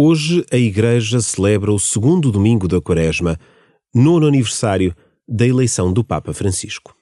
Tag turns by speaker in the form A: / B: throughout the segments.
A: Hoje a Igreja celebra o segundo domingo da Quaresma, nono aniversário da eleição do Papa Francisco.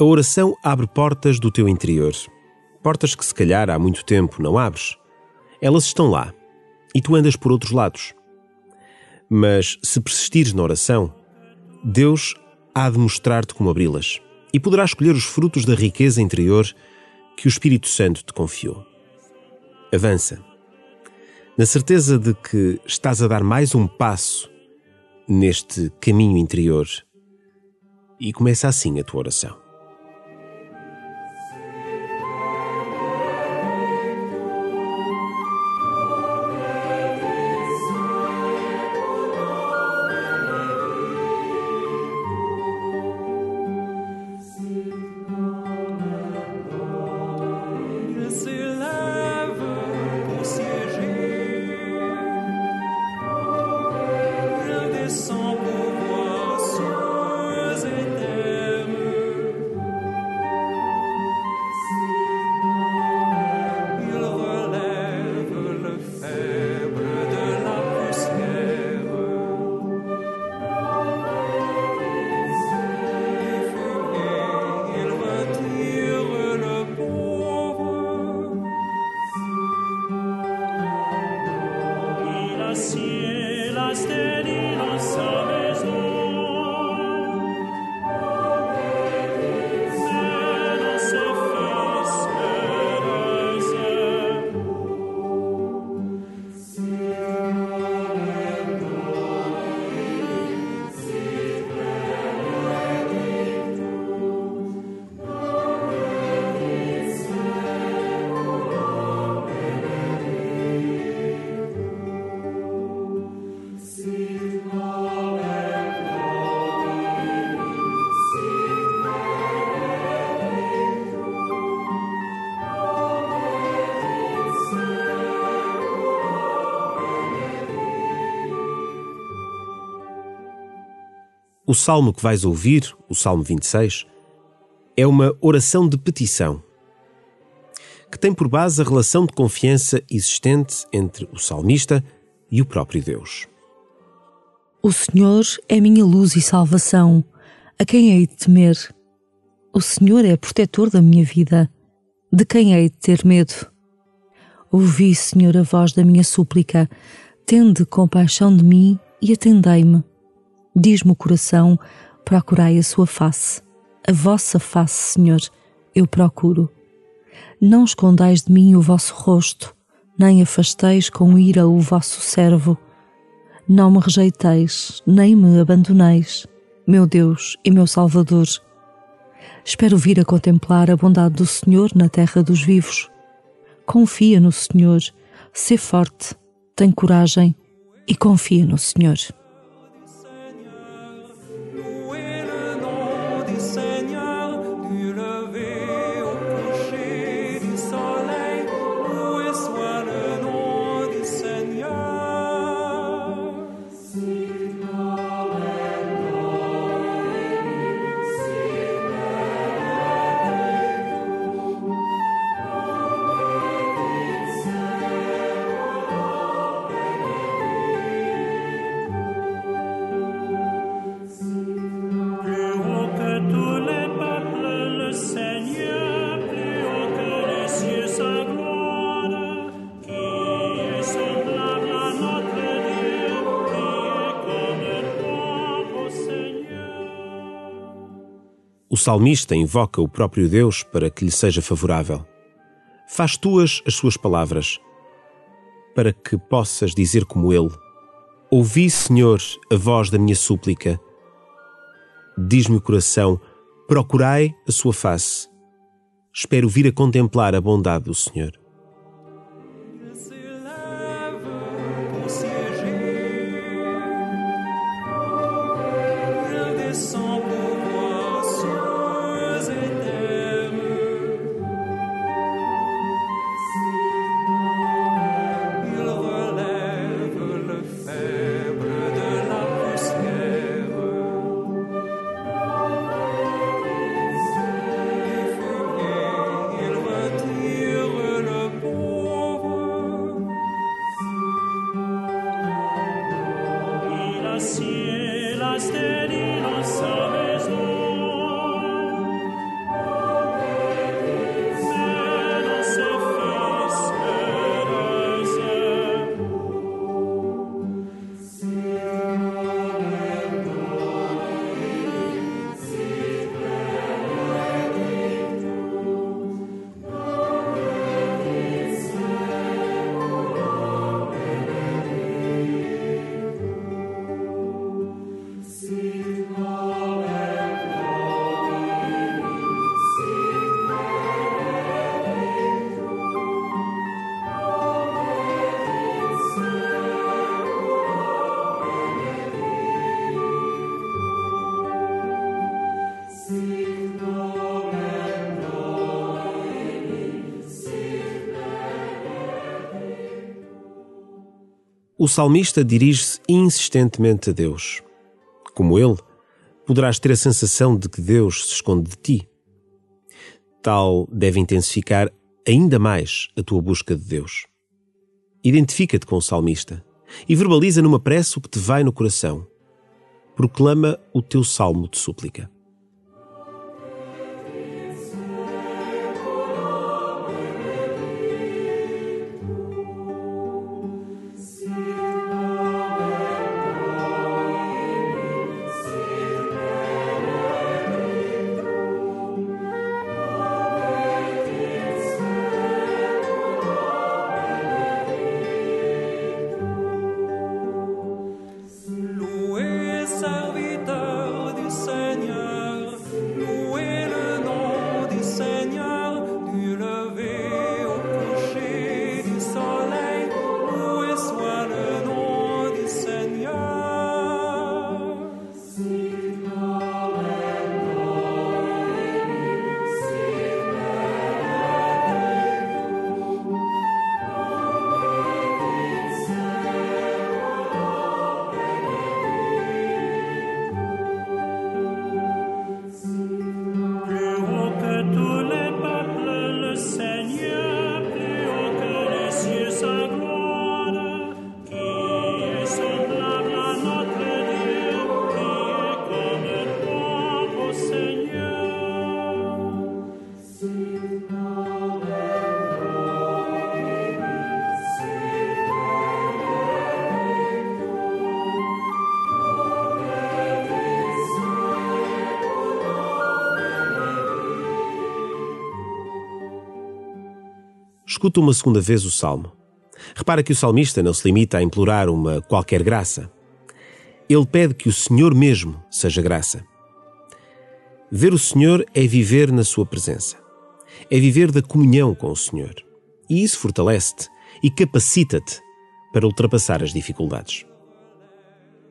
A: A oração abre portas do teu interior. Portas que se calhar há muito tempo não abres. Elas estão lá e tu andas por outros lados. Mas se persistires na oração, Deus há de mostrar-te como abri-las e poderás escolher os frutos da riqueza interior que o Espírito Santo te confiou. Avança, na certeza de que estás a dar mais um passo neste caminho interior e começa assim a tua oração. O salmo que vais ouvir, o Salmo 26, é uma oração de petição que tem por base a relação de confiança existente entre o salmista e o próprio Deus.
B: O Senhor é minha luz e salvação, a quem hei de temer? O Senhor é protetor da minha vida, de quem hei de ter medo? Ouvi, Senhor, a voz da minha súplica, tende compaixão de mim e atendei-me. Diz-me o coração: procurai a sua face. A vossa face, Senhor, eu procuro. Não escondais de mim o vosso rosto, nem afasteis com ira o vosso servo. Não me rejeiteis, nem me abandoneis, meu Deus e meu Salvador. Espero vir a contemplar a bondade do Senhor na terra dos vivos. Confia no Senhor, sê forte, tem coragem e confia no Senhor.
A: Salmista invoca o próprio Deus para que lhe seja favorável. Faz tuas as suas palavras, para que possas dizer como ele: Ouvi, Senhor, a voz da minha súplica. Diz-me o coração: Procurai a sua face. Espero vir a contemplar a bondade do Senhor. O salmista dirige-se insistentemente a Deus. Como ele, poderás ter a sensação de que Deus se esconde de ti. Tal deve intensificar ainda mais a tua busca de Deus. Identifica-te com o salmista e verbaliza numa prece o que te vai no coração. Proclama o teu salmo de súplica. Escuta uma segunda vez o salmo. Repara que o salmista não se limita a implorar uma qualquer graça. Ele pede que o Senhor mesmo seja graça. Ver o Senhor é viver na Sua presença. É viver da comunhão com o Senhor. E isso fortalece-te e capacita-te para ultrapassar as dificuldades.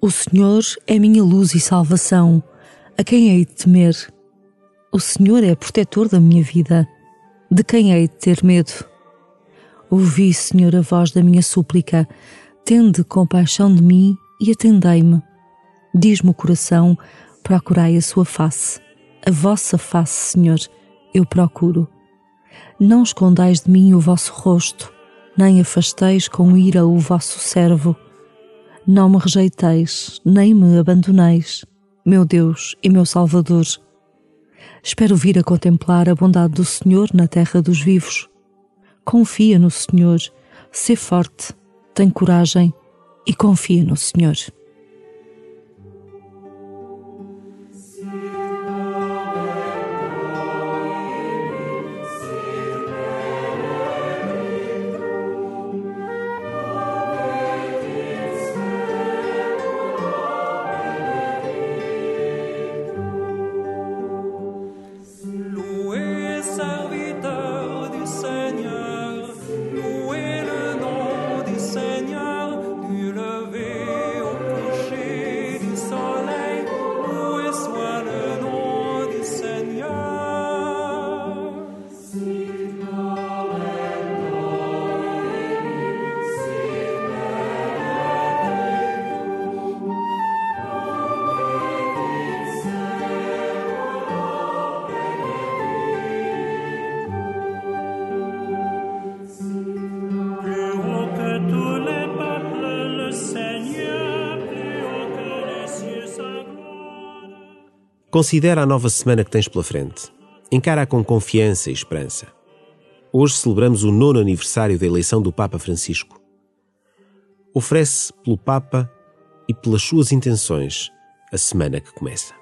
B: O Senhor é minha luz e salvação. A quem hei de temer? O Senhor é protetor da minha vida. De quem hei de ter medo? Ouvi, Senhor, a voz da minha súplica. Tende compaixão de mim e atendei-me. Diz-me o coração, procurai a sua face. A vossa face, Senhor, eu procuro. Não escondais de mim o vosso rosto, nem afasteis com ira o vosso servo. Não me rejeiteis, nem me abandoneis, meu Deus e meu Salvador. Espero vir a contemplar a bondade do Senhor na terra dos vivos confia no Senhor, sê forte, tem coragem e confia no Senhor.
A: Considera a nova semana que tens pela frente. Encara-a com confiança e esperança. Hoje celebramos o nono aniversário da eleição do Papa Francisco. Oferece pelo Papa e pelas suas intenções a semana que começa.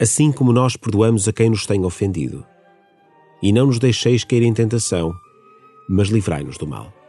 A: assim como nós perdoamos a quem nos tem ofendido. E não nos deixeis cair em tentação, mas livrai-nos do mal.